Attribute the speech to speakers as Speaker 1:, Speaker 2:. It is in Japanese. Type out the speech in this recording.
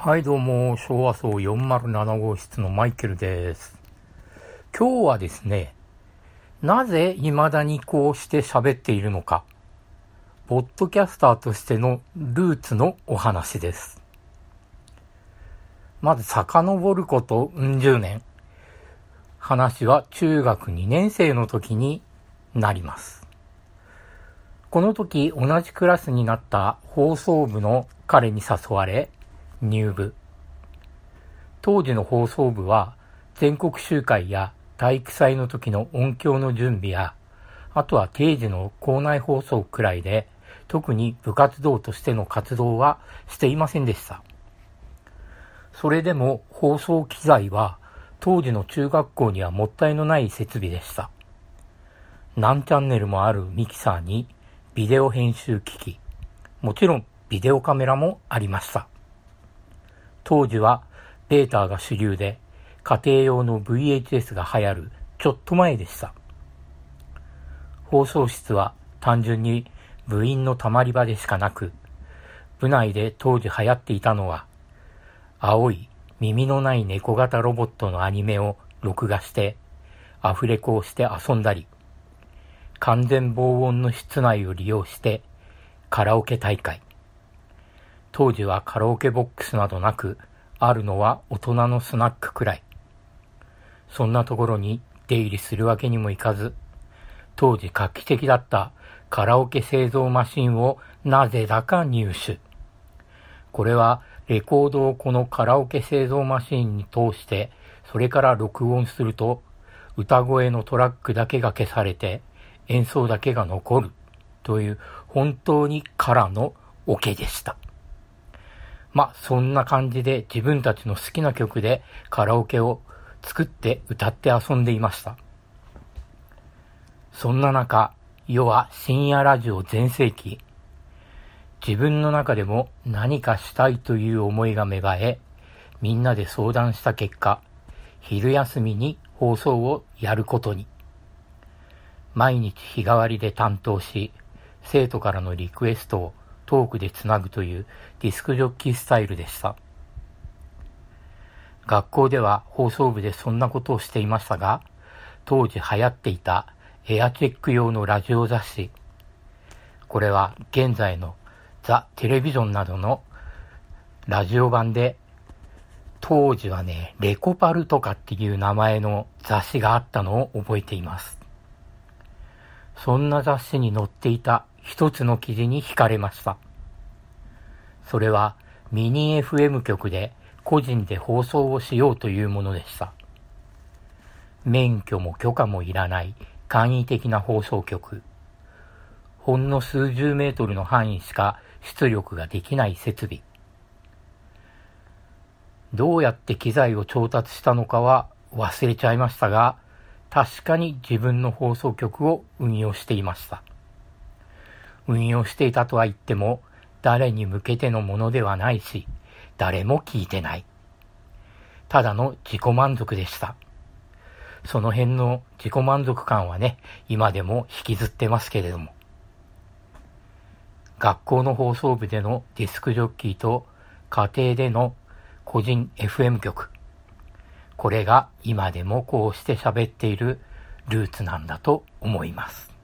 Speaker 1: はいどうも、昭和層407号室のマイケルです。今日はですね、なぜ未だにこうして喋っているのか、ポッドキャスターとしてのルーツのお話です。まず遡ることうん十年。話は中学2年生の時になります。この時同じクラスになった放送部の彼に誘われ、入部。当時の放送部は全国集会や体育祭の時の音響の準備や、あとは定時の校内放送くらいで、特に部活動としての活動はしていませんでした。それでも放送機材は当時の中学校にはもったいのない設備でした。何チャンネルもあるミキサーにビデオ編集機器、もちろんビデオカメラもありました。当時はベータが主流で家庭用の VHS が流行るちょっと前でした。放送室は単純に部員のたまり場でしかなく、部内で当時流行っていたのは、青い耳のない猫型ロボットのアニメを録画してアフレコをして遊んだり、完全防音の室内を利用してカラオケ大会、当時はカラオケボックスなどなく、あるのは大人のスナックくらい。そんなところに出入りするわけにもいかず、当時画期的だったカラオケ製造マシンをなぜだか入手。これはレコードをこのカラオケ製造マシンに通して、それから録音すると、歌声のトラックだけが消されて、演奏だけが残るという本当に空のオケでした。まあ、そんな感じで自分たちの好きな曲でカラオケを作って歌って遊んでいました。そんな中、世は深夜ラジオ全盛期。自分の中でも何かしたいという思いが芽生え、みんなで相談した結果、昼休みに放送をやることに。毎日日替わりで担当し、生徒からのリクエストをトークでつなぐというディスクジョッキースタイルでした。学校では放送部でそんなことをしていましたが、当時流行っていたエアチェック用のラジオ雑誌。これは現在のザ・テレビジョンなどのラジオ版で、当時はね、レコパルとかっていう名前の雑誌があったのを覚えています。そんな雑誌に載っていた一つの記事に惹かれました。それはミニ FM 局で個人で放送をしようというものでした。免許も許可もいらない簡易的な放送局。ほんの数十メートルの範囲しか出力ができない設備。どうやって機材を調達したのかは忘れちゃいましたが、確かに自分の放送局を運用していました。運用していたとは言っても、誰に向けてのものではないし、誰も聞いてない。ただの自己満足でした。その辺の自己満足感はね、今でも引きずってますけれども。学校の放送部でのディスクジョッキーと家庭での個人 FM 局。これが今でもこうして喋っているルーツなんだと思います。